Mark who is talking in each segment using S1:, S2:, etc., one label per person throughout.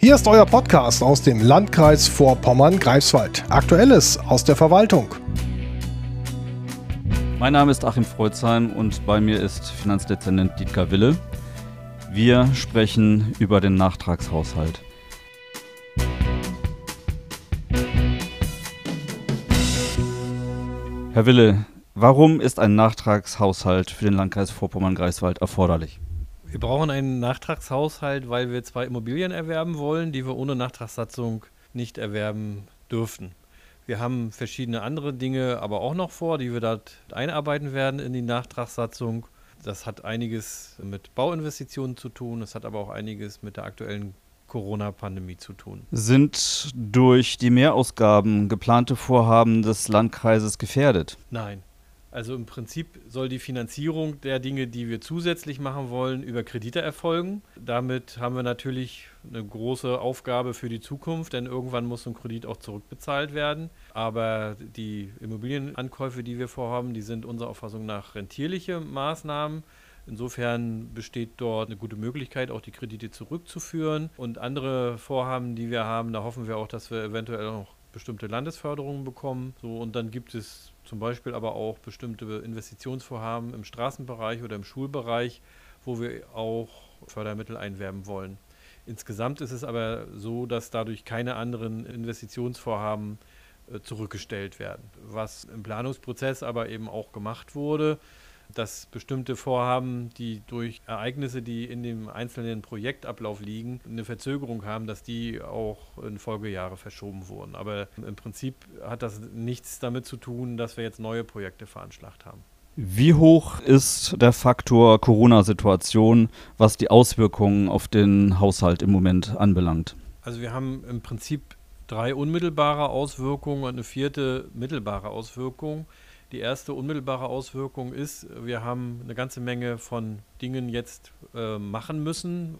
S1: Hier ist euer Podcast aus dem Landkreis Vorpommern-Greifswald. Aktuelles aus der Verwaltung.
S2: Mein Name ist Achim Freuzheim und bei mir ist Finanzdezernent Dietger Wille. Wir sprechen über den Nachtragshaushalt. Herr Wille, warum ist ein Nachtragshaushalt für den Landkreis Vorpommern-Greifswald erforderlich?
S3: Wir brauchen einen Nachtragshaushalt, weil wir zwei Immobilien erwerben wollen, die wir ohne Nachtragssatzung nicht erwerben dürften. Wir haben verschiedene andere Dinge aber auch noch vor, die wir dort einarbeiten werden in die Nachtragssatzung. Das hat einiges mit Bauinvestitionen zu tun, es hat aber auch einiges mit der aktuellen Corona-Pandemie zu tun.
S2: Sind durch die Mehrausgaben geplante Vorhaben des Landkreises gefährdet?
S3: Nein. Also im Prinzip soll die Finanzierung der Dinge, die wir zusätzlich machen wollen, über Kredite erfolgen. Damit haben wir natürlich eine große Aufgabe für die Zukunft, denn irgendwann muss ein Kredit auch zurückbezahlt werden. Aber die Immobilienankäufe, die wir vorhaben, die sind unserer Auffassung nach rentierliche Maßnahmen. Insofern besteht dort eine gute Möglichkeit, auch die Kredite zurückzuführen. Und andere Vorhaben, die wir haben, da hoffen wir auch, dass wir eventuell noch bestimmte Landesförderungen bekommen. So, und dann gibt es zum Beispiel aber auch bestimmte Investitionsvorhaben im Straßenbereich oder im Schulbereich, wo wir auch Fördermittel einwerben wollen. Insgesamt ist es aber so, dass dadurch keine anderen Investitionsvorhaben äh, zurückgestellt werden. Was im Planungsprozess aber eben auch gemacht wurde, dass bestimmte Vorhaben, die durch Ereignisse, die in dem einzelnen Projektablauf liegen, eine Verzögerung haben, dass die auch in Folgejahre verschoben wurden. Aber im Prinzip hat das nichts damit zu tun, dass wir jetzt neue Projekte veranschlagt haben.
S2: Wie hoch ist der Faktor Corona-Situation, was die Auswirkungen auf den Haushalt im Moment anbelangt?
S3: Also wir haben im Prinzip drei unmittelbare Auswirkungen und eine vierte mittelbare Auswirkung. Die erste unmittelbare Auswirkung ist, wir haben eine ganze Menge von Dingen jetzt äh, machen müssen,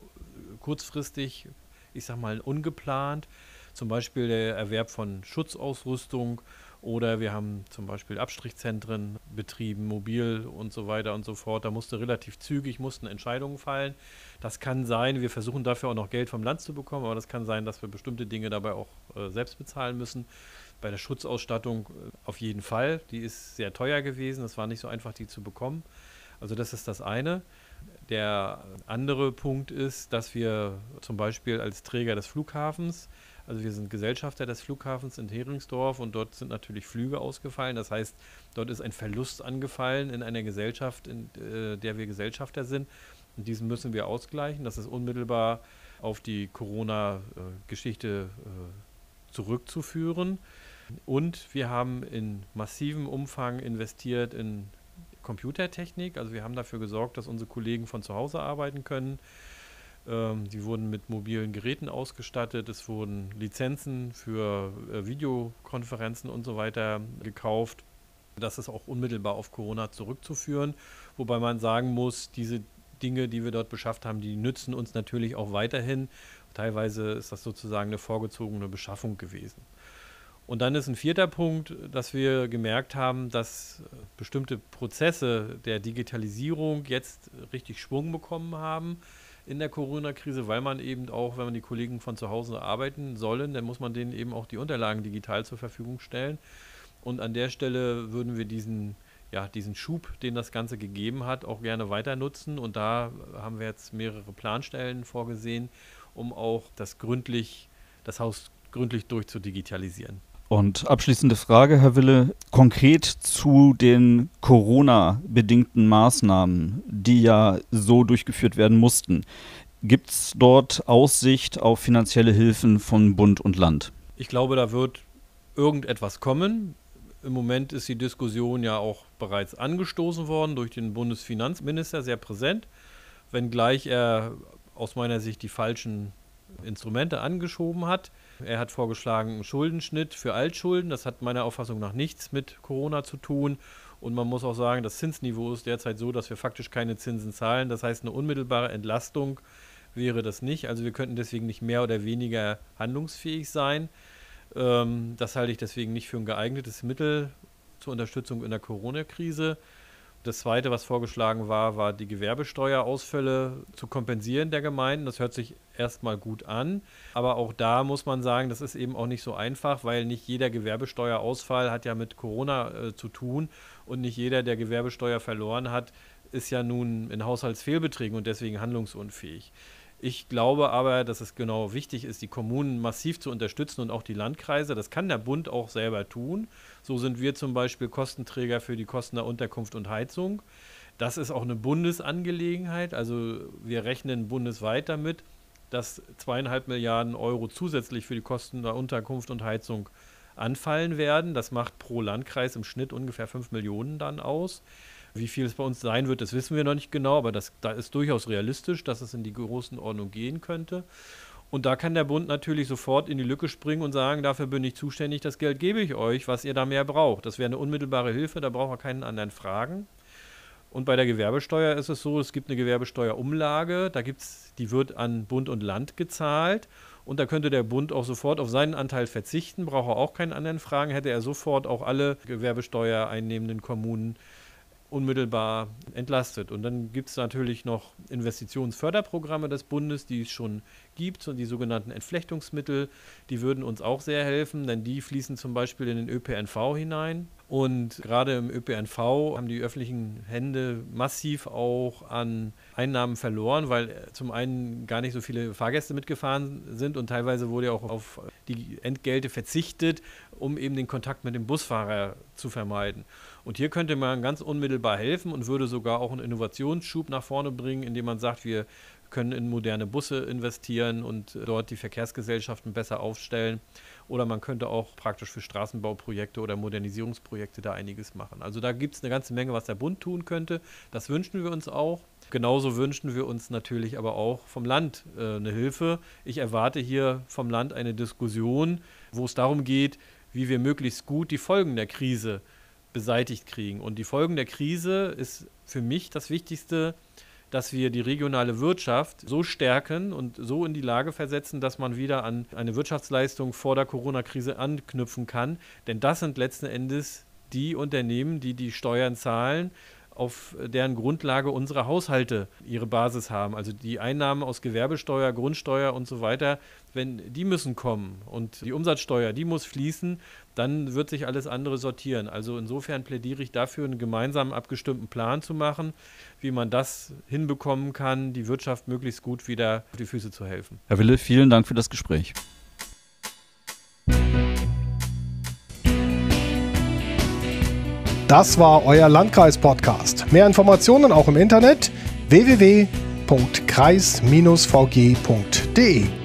S3: kurzfristig, ich sag mal ungeplant. Zum Beispiel der Erwerb von Schutzausrüstung oder wir haben zum Beispiel Abstrichzentren betrieben, mobil und so weiter und so fort. Da musste relativ zügig mussten Entscheidungen fallen. Das kann sein, wir versuchen dafür auch noch Geld vom Land zu bekommen, aber das kann sein, dass wir bestimmte Dinge dabei auch äh, selbst bezahlen müssen. Bei der Schutzausstattung äh, auf jeden Fall. Die ist sehr teuer gewesen. Es war nicht so einfach, die zu bekommen. Also das ist das eine. Der andere Punkt ist, dass wir zum Beispiel als Träger des Flughafens, also wir sind Gesellschafter des Flughafens in Heringsdorf und dort sind natürlich Flüge ausgefallen. Das heißt, dort ist ein Verlust angefallen in einer Gesellschaft, in äh, der wir Gesellschafter sind. Und diesen müssen wir ausgleichen. Das ist unmittelbar auf die Corona-Geschichte äh, zurückzuführen. Und wir haben in massivem Umfang investiert in Computertechnik. Also wir haben dafür gesorgt, dass unsere Kollegen von zu Hause arbeiten können. Ähm, die wurden mit mobilen Geräten ausgestattet. Es wurden Lizenzen für äh, Videokonferenzen und so weiter gekauft. Das ist auch unmittelbar auf Corona zurückzuführen. Wobei man sagen muss, diese Dinge, die wir dort beschafft haben, die nützen uns natürlich auch weiterhin. Teilweise ist das sozusagen eine vorgezogene Beschaffung gewesen. Und dann ist ein vierter Punkt, dass wir gemerkt haben, dass äh, bestimmte Prozesse der Digitalisierung jetzt richtig Schwung bekommen haben in der Corona-Krise, weil man eben auch, wenn man die Kollegen von zu Hause arbeiten sollen, dann muss man denen eben auch die Unterlagen digital zur Verfügung stellen. Und an der Stelle würden wir diesen, ja, diesen Schub, den das Ganze gegeben hat, auch gerne weiter nutzen. Und da haben wir jetzt mehrere Planstellen vorgesehen, um auch das gründlich, das Haus gründlich durchzudigitalisieren.
S2: Und abschließende Frage, Herr Wille, konkret zu den Corona-bedingten Maßnahmen, die ja so durchgeführt werden mussten. Gibt es dort Aussicht auf finanzielle Hilfen von Bund und Land?
S3: Ich glaube, da wird irgendetwas kommen. Im Moment ist die Diskussion ja auch bereits angestoßen worden durch den Bundesfinanzminister, sehr präsent, wenngleich er aus meiner Sicht die falschen Instrumente angeschoben hat. Er hat vorgeschlagen, einen Schuldenschnitt für Altschulden. Das hat meiner Auffassung nach nichts mit Corona zu tun. Und man muss auch sagen, das Zinsniveau ist derzeit so, dass wir faktisch keine Zinsen zahlen. Das heißt, eine unmittelbare Entlastung wäre das nicht. Also wir könnten deswegen nicht mehr oder weniger handlungsfähig sein. Ähm, das halte ich deswegen nicht für ein geeignetes Mittel zur Unterstützung in der Corona-Krise. Das zweite, was vorgeschlagen war, war die Gewerbesteuerausfälle zu kompensieren der Gemeinden. Das hört sich erstmal gut an. Aber auch da muss man sagen, das ist eben auch nicht so einfach, weil nicht jeder Gewerbesteuerausfall hat ja mit Corona äh, zu tun und nicht jeder, der Gewerbesteuer verloren hat, ist ja nun in Haushaltsfehlbeträgen und deswegen handlungsunfähig. Ich glaube aber, dass es genau wichtig ist, die Kommunen massiv zu unterstützen und auch die Landkreise. Das kann der Bund auch selber tun. So sind wir zum Beispiel Kostenträger für die Kosten der Unterkunft und Heizung. Das ist auch eine Bundesangelegenheit. Also wir rechnen bundesweit damit, dass zweieinhalb Milliarden Euro zusätzlich für die Kosten der Unterkunft und Heizung anfallen werden. Das macht pro Landkreis im Schnitt ungefähr fünf Millionen dann aus. Wie viel es bei uns sein wird, das wissen wir noch nicht genau, aber das, da ist durchaus realistisch, dass es in die Größenordnung gehen könnte. Und da kann der Bund natürlich sofort in die Lücke springen und sagen, dafür bin ich zuständig, das Geld gebe ich euch, was ihr da mehr braucht. Das wäre eine unmittelbare Hilfe, da braucht man keinen anderen fragen. Und bei der Gewerbesteuer ist es so, es gibt eine Gewerbesteuerumlage, da gibt's, die wird an Bund und Land gezahlt und da könnte der Bund auch sofort auf seinen Anteil verzichten, braucht er auch keinen anderen fragen, hätte er sofort auch alle Gewerbesteuer einnehmenden Kommunen unmittelbar entlastet. Und dann gibt es natürlich noch Investitionsförderprogramme des Bundes, die es schon gibt, und die sogenannten Entflechtungsmittel, die würden uns auch sehr helfen, denn die fließen zum Beispiel in den ÖPNV hinein. Und gerade im ÖPNV haben die öffentlichen Hände massiv auch an Einnahmen verloren, weil zum einen gar nicht so viele Fahrgäste mitgefahren sind und teilweise wurde ja auch auf die Entgelte verzichtet, um eben den Kontakt mit dem Busfahrer zu vermeiden. Und hier könnte man ganz unmittelbar helfen und würde sogar auch einen Innovationsschub nach vorne bringen, indem man sagt, wir können in moderne Busse investieren und dort die Verkehrsgesellschaften besser aufstellen. Oder man könnte auch praktisch für Straßenbauprojekte oder Modernisierungsprojekte da einiges machen. Also da gibt es eine ganze Menge, was der Bund tun könnte. Das wünschen wir uns auch. Genauso wünschen wir uns natürlich aber auch vom Land äh, eine Hilfe. Ich erwarte hier vom Land eine Diskussion, wo es darum geht, wie wir möglichst gut die Folgen der Krise beseitigt kriegen. Und die Folgen der Krise ist für mich das Wichtigste, dass wir die regionale Wirtschaft so stärken und so in die Lage versetzen, dass man wieder an eine Wirtschaftsleistung vor der Corona-Krise anknüpfen kann. Denn das sind letzten Endes die Unternehmen, die die Steuern zahlen, auf deren Grundlage unsere Haushalte ihre Basis haben. Also die Einnahmen aus Gewerbesteuer, Grundsteuer und so weiter, wenn die müssen kommen und die Umsatzsteuer, die muss fließen, dann wird sich alles andere sortieren. Also insofern plädiere ich dafür, einen gemeinsam abgestimmten Plan zu machen, wie man das hinbekommen kann, die Wirtschaft möglichst gut wieder auf die Füße zu helfen.
S2: Herr Wille, vielen Dank für das Gespräch.
S1: Das war euer Landkreis-Podcast. Mehr Informationen auch im Internet www.kreis-vg.de.